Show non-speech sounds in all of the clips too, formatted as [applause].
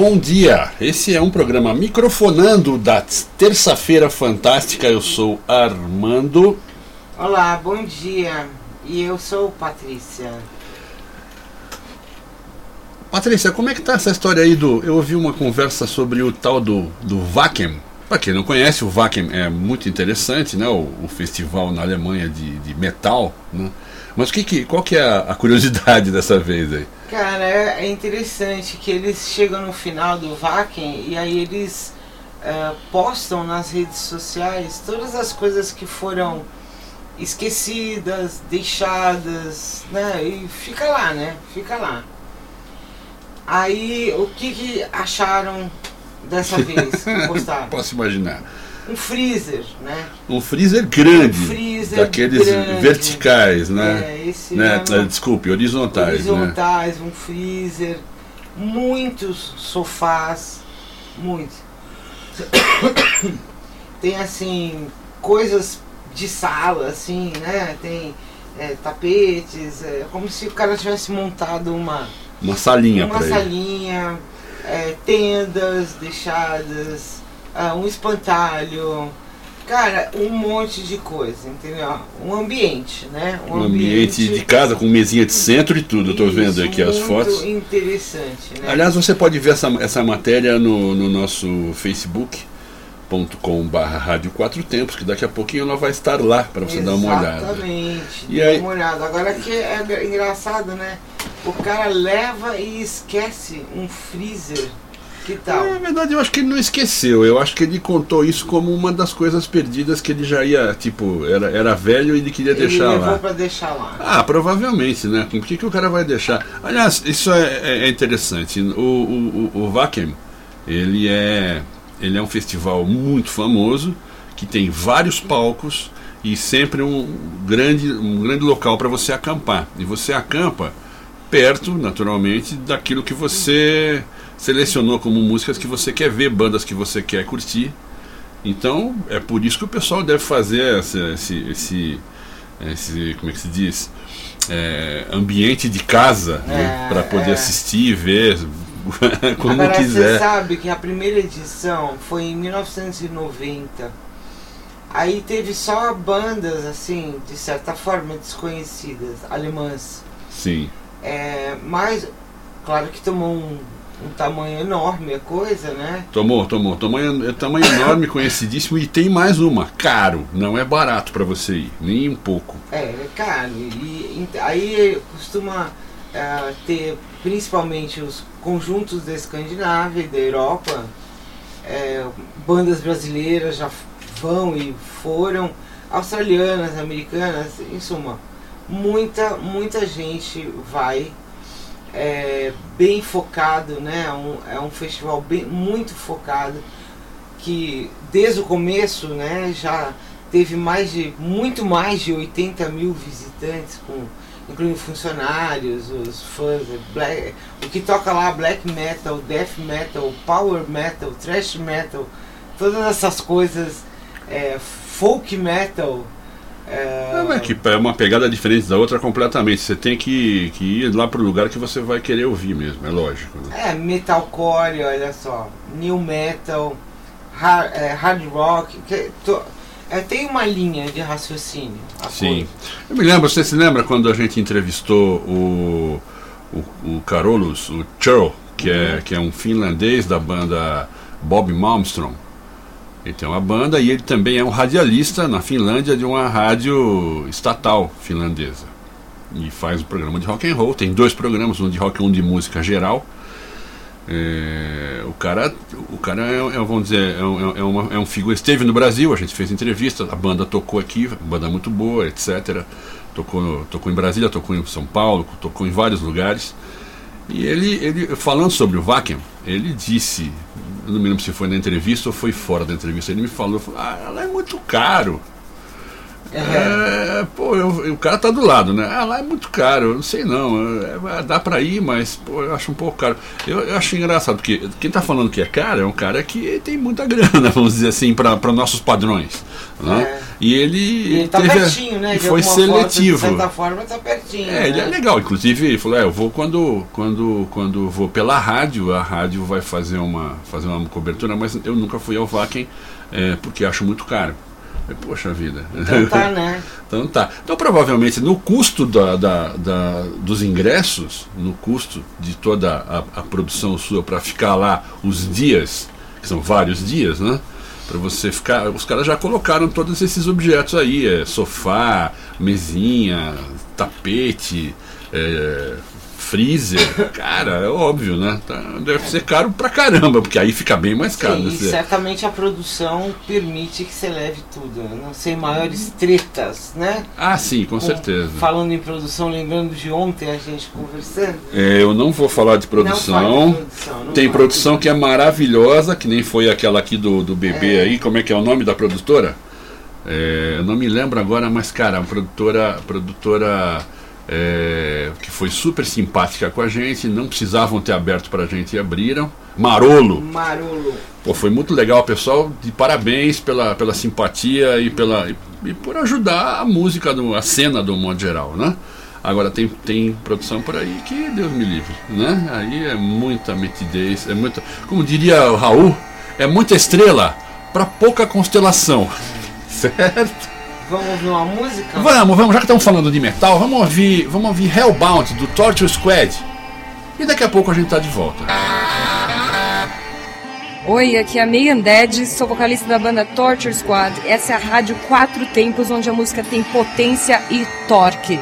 Bom dia! Esse é um programa microfonando da terça-feira fantástica. Eu sou Armando. Olá, bom dia. E eu sou Patrícia. Patrícia, como é que tá essa história aí do. Eu ouvi uma conversa sobre o tal do, do Wacken. Para quem não conhece, o Wacken é muito interessante, né? O, o festival na Alemanha de, de metal, né? Mas que, que, qual que é a, a curiosidade [laughs] dessa vez aí? Cara, é, é interessante que eles chegam no final do Wacken e aí eles uh, postam nas redes sociais todas as coisas que foram esquecidas, deixadas, né? E fica lá, né? Fica lá. Aí, o que, que acharam dessa [laughs] vez que postaram? Posso imaginar. Um freezer, né? Um freezer grande. Um freezer daqueles grande. verticais, né? É, né? ano- Desculpe, horizontais, né? horizontais, um freezer, muitos sofás, muitos. [coughs] Tem assim coisas de sala, assim, né? Tem é, tapetes, é como se o cara tivesse montado uma Uma salinha uma salinha, é, tendas deixadas, ah, um espantalho, cara, um monte de coisa, entendeu? Um ambiente, né? Um ambiente de casa com mesinha de centro e tudo. Eu tô vendo aqui as muito fotos. interessante, né? Aliás, você pode ver essa, essa matéria no, no nosso facebook.com barra Rádio Quatro Tempos, que daqui a pouquinho ela vai estar lá para você dar uma olhada. Exatamente, E aí- uma olhada. Agora que é gra- engraçado, né? O cara leva e esquece um freezer. Que tal? Na verdade, eu acho que ele não esqueceu. Eu acho que ele contou isso como uma das coisas perdidas que ele já ia, tipo, era, era velho e ele queria Ele deixar levou lá. pra deixar lá. Ah, provavelmente, né? Por que, que o cara vai deixar? Aliás, isso é, é- é interessante. O, o, o, o ele é, ele é um festival muito famoso, que tem vários palcos e sempre um grande, um grande local para você acampar. E você acampa perto, naturalmente, daquilo que você selecionou como músicas que você quer ver, bandas que você quer curtir. Então, é por isso que o pessoal deve fazer esse, esse, esse, esse como é que se diz? É, ambiente de casa né, É, para poder é. assistir e ver [laughs] como Agora, você quiser. sabe que a primeira edição foi em 1990. Aí teve só bandas, assim, de certa forma desconhecidas, alemãs. Sim. É, mas, claro que tomou um, um tamanho enorme a coisa, né? Tomou, tomou. Tamanho, é tamanho enorme, [coughs] conhecidíssimo. E tem mais uma. Caro. Não é barato para você ir. Nem um pouco. É, é caro. E, ent- aí costuma é, ter principalmente os conjuntos da Escandinávia e da Europa. é, bandas brasileiras já vão e foram. Australianas, americanas, em suma. Muita, muita gente vai. É, bem focado, né? É um, é um festival bem, muito focado que desde o começo, né, já teve mais de muito mais de 80 mil visitantes, com, incluindo funcionários, os fãs, é black, o que toca lá black metal, death metal, power metal, thrash metal, todas essas coisas, é, folk metal. É, É, que é uma pegada diferente da outra completamente. Você tem que, que ir lá pro lugar que você vai querer ouvir mesmo, é lógico. Né? É, metalcore, olha só, new metal, hard, é, hard rock, que, to- é, tem uma linha de raciocínio. a Sim. coisa. Eu me lembro, você se lembra quando a gente entrevistou o, o, o Carolus, o Churl, que, é, que é um finlandês da banda Bob Malmström. Ele tem uma banda e ele também é um radialista na Finlândia de uma rádio estatal finlandesa. E faz um programa de rock and roll. Tem dois programas, um de rock e um de música geral. É, o cara, o cara é, é, vamos dizer, é, um- é, uma, é um figura. Esteve no Brasil, a gente fez entrevista, a banda tocou aqui, banda muito boa, etc. Tocou, tocou em Brasília, tocou em São Paulo, tocou em vários lugares. E ele, ele, falando sobre o Vacuum, ele disse, eu não me lembro se foi na entrevista ou foi fora da entrevista, ele me falou, falou ah, ela é muito caro. É, pô, eu, o cara tá do lado, né? Ah, lá é muito caro, eu não sei não. É, dá pra ir, mas pô, eu acho um pouco caro. Eu, eu acho engraçado, porque quem tá falando que é caro é um cara que tem muita [laughs] grana, vamos dizer assim, para nossos padrões. Né? É. E ele, e ele tá teve, pertinho, né? Foi seletivo. Forma, de certa forma tá pertinho. É, né? ele é legal. Inclusive, ele falou: é, eu vou quando, quando, quando vou pela rádio, a rádio vai fazer uma, fazer uma cobertura, mas eu nunca fui ao Vaken é, porque acho muito caro. Poxa vida. Então tá, né? [laughs] então tá. Então provavelmente no custo da, da, da dos ingressos, no custo de toda a, a produção sua para ficar lá os dias, que são vários dias, né? Para você ficar. Os caras já colocaram todos esses objetos aí: é, sofá, mesinha, tapete, é, freezer, cara, é óbvio, né? Tá, deve ser caro pra caramba, porque aí fica bem mais caro. Sim, né? e certamente a produção permite que você leve tudo, não sei, maiores tretas, né? Ah, sim, com, com, certeza. Falando em produção, lembrando de ontem a gente conversando. É, eu não vou falar de produção. produção Tem produção que é maravilhosa, que nem foi aquela aqui do, do bebê é. aí. Como é que é o nome da produtora? É, eu não me lembro agora, mas cara, a produtora, produtora é, que foi super simpática com a gente, não precisavam ter aberto para a gente e abriram. Marolo. Marolo. Pô, foi muito legal, pessoal. De parabéns pela, pela simpatia e, pela, e, e por ajudar a música, do, a cena do modo geral, né? Agora tem, tem produção por aí que Deus me livre, né? Aí é muita metidez, é muita, como diria o Raul, é muita estrela para pouca constelação, [laughs] certo? Vamos ouvir uma música? Vamos, vamos, já que estamos falando de metal, vamos ouvir, vamos ouvir Hellbound do Torture Squad. E daqui a pouco a gente tá de volta. Oi, aqui é a Megan Dead, sou vocalista da banda Torture Squad. Essa é a rádio Quatro Tempos, onde a música tem potência e torque.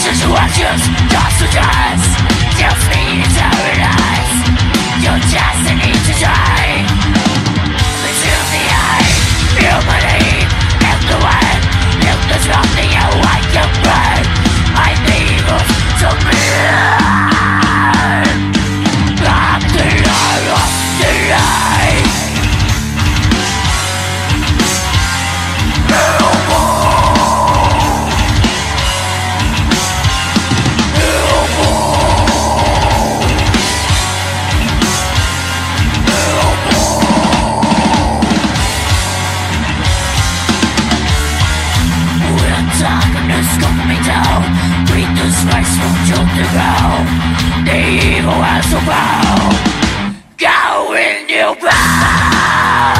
situations, consequence You feed to realize Your destiny to die Into the eye, you believe In the way, in the something you like to I'm evil hold me down the spice from jolt the ground The evil has to bow. Go in your bow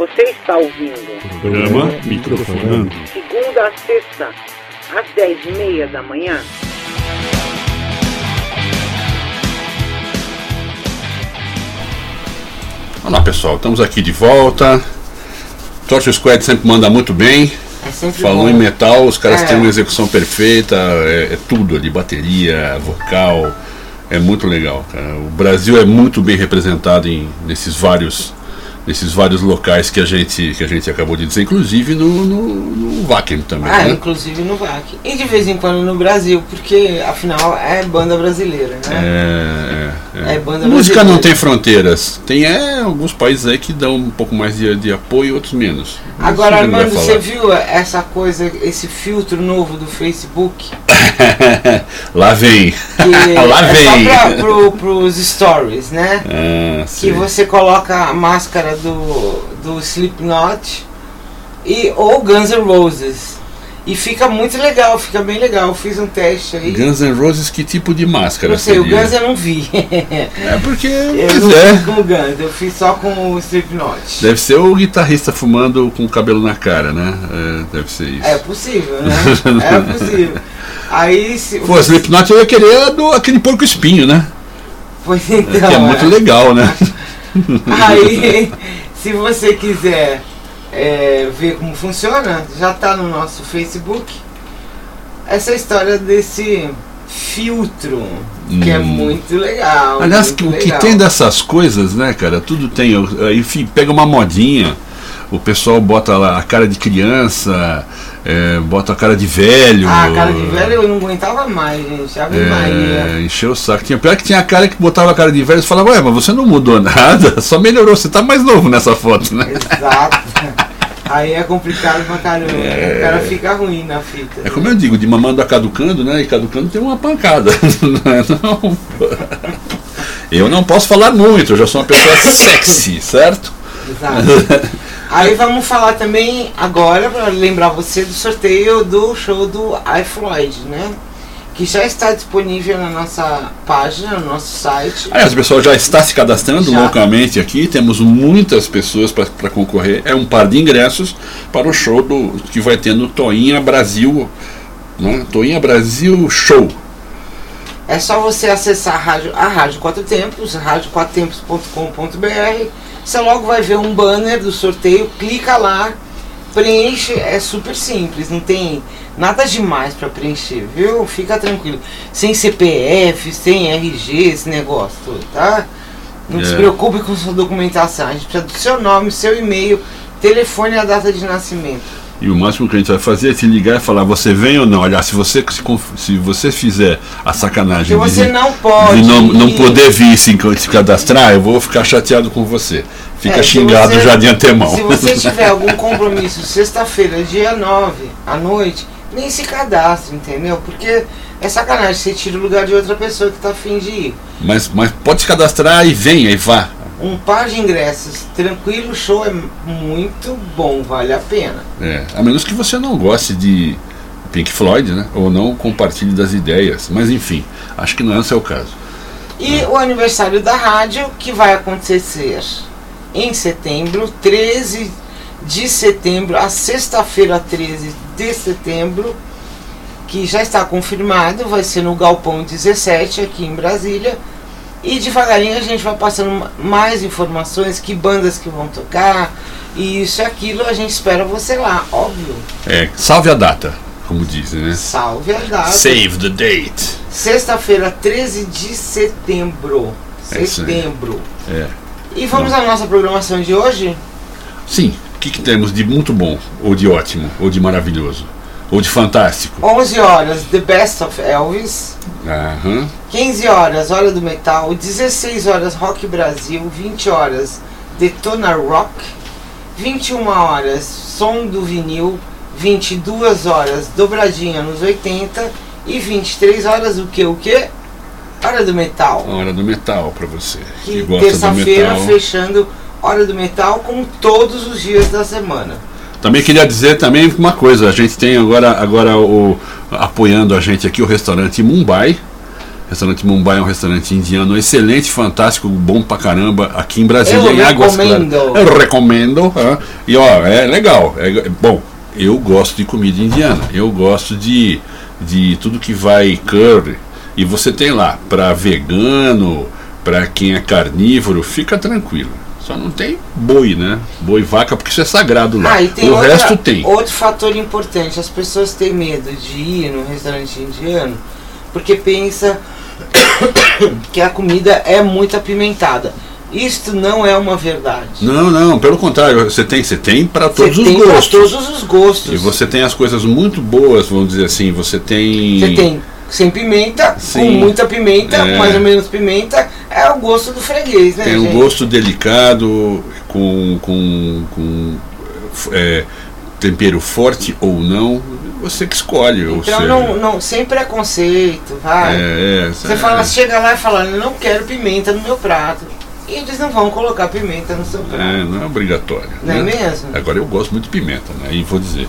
Você está ouvindo? Programa Microfonando. Segunda a sexta, às dez e meia da manhã. Olá pessoal, estamos aqui de volta. Torture Squad sempre manda muito bem. É Falou bom. em né? metal, os caras é. têm uma execução perfeita, é, é tudo ali, bateria, vocal. É muito legal, cara. O Brasil é muito bem representado em, nesses vários nesses vários locais que a gente que a gente acabou de dizer, inclusive no, no, no Wacken também, Ah, né? inclusive no VAC. E de vez em quando no Brasil, porque afinal é banda brasileira, né? É, é, é. É banda Música brasileira. não tem fronteiras. Tem é, alguns países aí que dão um pouco mais de, de apoio, outros menos. Agora, Armando, você viu essa coisa, esse filtro novo do Facebook? [laughs] Lá vem. Lá é vem. só pra, pro, pros stories, né? Ah, Que você coloca a máscara do, do Slipknot e, ou Guns N' Roses. E fica muito legal, fica bem legal. Eu fiz um teste aí. Guns N' Roses, que tipo de máscara não sei, o seria? Guns eu não vi. [laughs] É porque. eu não é. fiz com o Guns, eu fiz só com o Slipknot. Deve ser o guitarrista fumando com o cabelo na cara, né? É, deve ser isso. É possível, né? [laughs] É possível. Aí se. Pô, Slipknot eu ia querer do, aquele porco espinho, né? Pois É, então. que é muito legal, né? [laughs] Aí, se você quiser é, ver como funciona, já está no nosso Facebook essa história desse filtro, que é Hum. muito legal. Aliás, muito o que legal. tem dessas coisas, né, cara? Tudo tem. fi- pega uma modinha, o pessoal bota lá a cara de criança, é, bota a cara de velho. Ah, cara de velho eu não aguentava mais, gente. Ave Maria. É, encheu o saco. Tinha, pior que tinha cara que botava a cara de velho e falava, ué, mas você não mudou [laughs] nada, só melhorou, você tá mais novo nessa foto, né? Exato. Aí é complicado pra caramba. O cara fica ruim na fita. É como eu digo, de mamando a caducando, né? E caducando tem uma pancada. [laughs] Não é, não. Eu não posso falar muito, eu já sou uma pessoa [laughs] sexy, certo? Exato. Aí vamos falar também agora para lembrar você do sorteio do show do iFloyd, né? Que já está disponível na nossa página, no nosso site. Aliás, o pessoal já está se cadastrando Já. loucamente aqui, temos muitas pessoas para concorrer. É um par de ingressos para o show do, que vai ter no Toinha Brasil. Né? Toinha Brasil Show. É só você acessar a rádio, a Rádio Quatro Tempos, radioquatrotempos.com.br. Você logo vai ver um banner do sorteio, clica lá, preenche, é super simples, não tem nada demais para preencher, viu? Fica tranquilo. Sem CPF, sem RG, esse negócio todo, tá? Não se É. preocupe com sua documentação. A gente precisa do seu nome, seu e-mail, telefone e a data de nascimento. E o máximo que a gente vai fazer é te ligar e falar, você vem ou não? Aliás, se você, se, se você fizer a sacanagem você de, não pode. de não, não poder vir se, se cadastrar, eu vou ficar chateado com você. Fica É, xingado você- já de antemão. Se você [laughs] tiver algum compromisso sexta-feira, dia 9, à noite, nem se cadastre, entendeu? Porque é sacanagem, você tira o lugar de outra pessoa que tá afim de ir. mas, mas pode se cadastrar e venha e vá. Um par de ingressos, tranquilo, o show é muito bom, vale a pena. É, a menos que você não goste de Pink Floyd, né? Ou não compartilhe das ideias. Mas enfim, acho que não é o seu caso. E o aniversário da rádio, que vai acontecer em setembro, 13 de setembro, a sexta-feira 13 de setembro, que já está confirmado, vai ser no Galpão 17, aqui em Brasília. E devagarinho a gente vai passando ma- mais informações, que bandas que vão tocar, e isso e aquilo, a gente espera você lá, óbvio. É, salve a data, como dizem, né? Salve a data. Save the date. Sexta-feira, 13 de setembro. É aí. Setembro. É. E vamos à nossa programação de hoje? Sim, o que, que temos de muito bom, ou de ótimo, ou de maravilhoso, ou de fantástico? 11 horas, The Best of Elvis. Aham. 15 horas, Hora do Metal. 16 horas, Rock Brasil. 20 horas, Detona Rock. 21 horas, Som do Vinil. 22 horas, Dobradinha nos 80. E 23 horas, o que? O que? Hora do Metal. Hora do metal pra você. Que, Que terça-feira fechando Hora do Metal como todos os dias da semana. Também queria dizer também uma coisa, a gente tem agora, agora o, apoiando a gente aqui o restaurante Mumbai. O restaurante Mumbai é um restaurante indiano excelente, fantástico, bom pra caramba, aqui em Brasília, Eu em Águas recomendo. Claras. Eu recomendo. ah. E ó, é legal. É, bom, eu gosto de comida indiana. Eu gosto de, de tudo que vai curry. E você tem lá, para vegano, para quem é carnívoro, fica tranquilo. Só não tem boi, né? Boi e vaca, porque isso é sagrado lá. Ah, e tem o outra- resto tem. Outro fator importante, as pessoas têm medo de ir num restaurante indiano porque pensa [coughs] que a comida é muito apimentada. Isto não é uma verdade. Não, não, pelo contrário, você tem, você tem para todos Você os tem pra gostos. todos os gostos. E você tem as coisas muito boas, vamos dizer assim. Você tem. Você tem sem pimenta, com Sim. muita pimenta, É. mais ou menos pimenta, é o gosto do freguês, né, Tem um gente? gosto delicado, com, com, com é, tempero forte ou não. Você que escolhe. Então seja, não, não, sem preconceito, vai. é, é, Você é. fala, chega lá e fala, eu não quero pimenta no meu prato. E eles não vão colocar pimenta no seu prato. É, não é obrigatório. Não é né? mesmo? Agora eu gosto muito de pimenta, né? E vou dizer.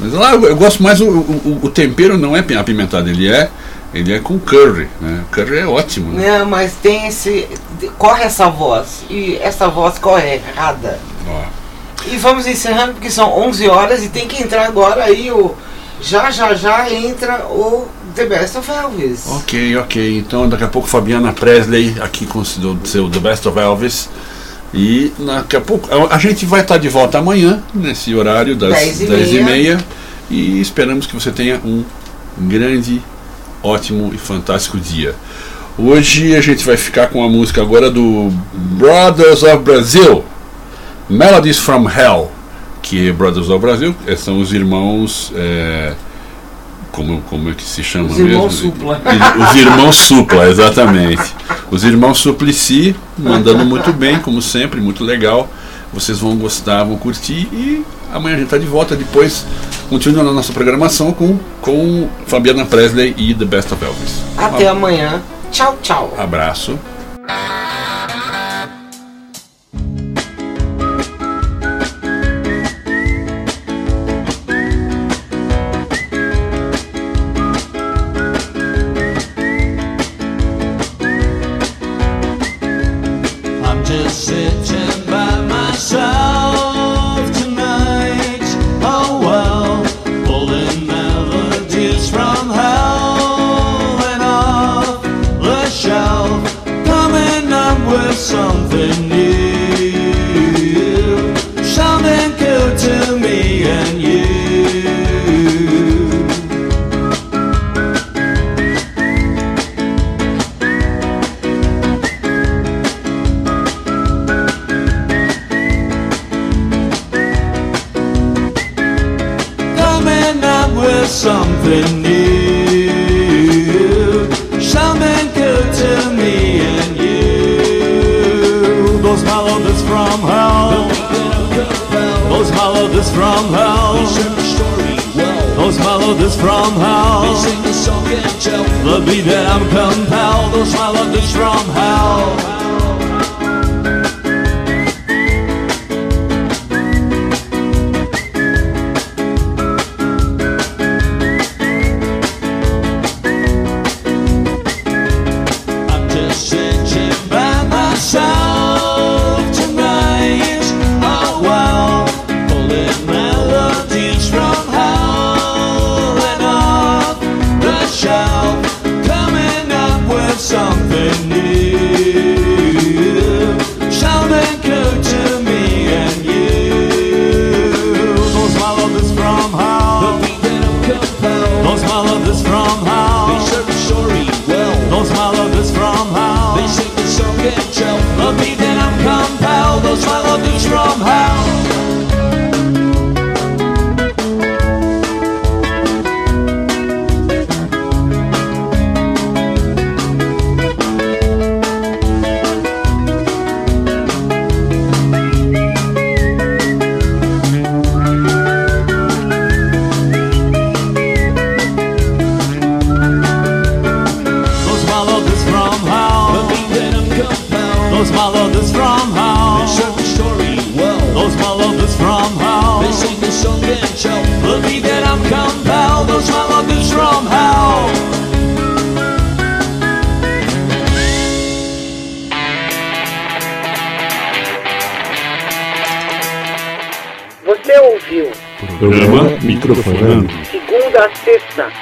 Mas lá eu, eu gosto mais, o, o, o tempero não é apimentado, ele é, ele é com curry, né? Curry é ótimo, né? Não, mas tem esse. Corre essa voz. E essa voz corre errada. Ó, E vamos encerrando porque são 11 horas e tem que entrar agora aí o. Já, já, já entra o The Best of Elvis. ok, ok. Então daqui a pouco Fabiana Presley aqui com o seu- The Best of Elvis. E daqui a pouco a, gente vai estar de volta amanhã, nesse horário das Dez e 10 e. E esperamos que você tenha um grande, ótimo e fantástico dia. Hoje a gente vai ficar com a música agora do Brothers of Brazil, Melodies from Hell, que Brothers of Brazil eh, são os irmãos. eh, como, como é que se chama Os mesmo? irmãos Supla. Os irmãos Supla, exatamente. Os irmãos Suplicy, mandando muito bem, como sempre, muito legal. Vocês vão gostar, vão curtir e amanhã a gente está de volta. Depois continua na nossa programação com, com Fabiana Presley e The Best of Elvis. Até um amanhã. Tchau, tchau. abraço. Something new, something good to me and you. Those melodies from hell, those melodies from hell, those melodies from hell. The beat that I'm compelled, those melodies from hell. Those melodies from hell. They serve the story well. Those melodies from hell. They sing the song and tell. The beat that I'm compelled. Those melodies from hell. Você ouviu Programa Microfonando. segunda a sexta,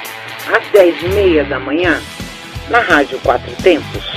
às dez e meia da manhã, na Rádio Quatro Tempos.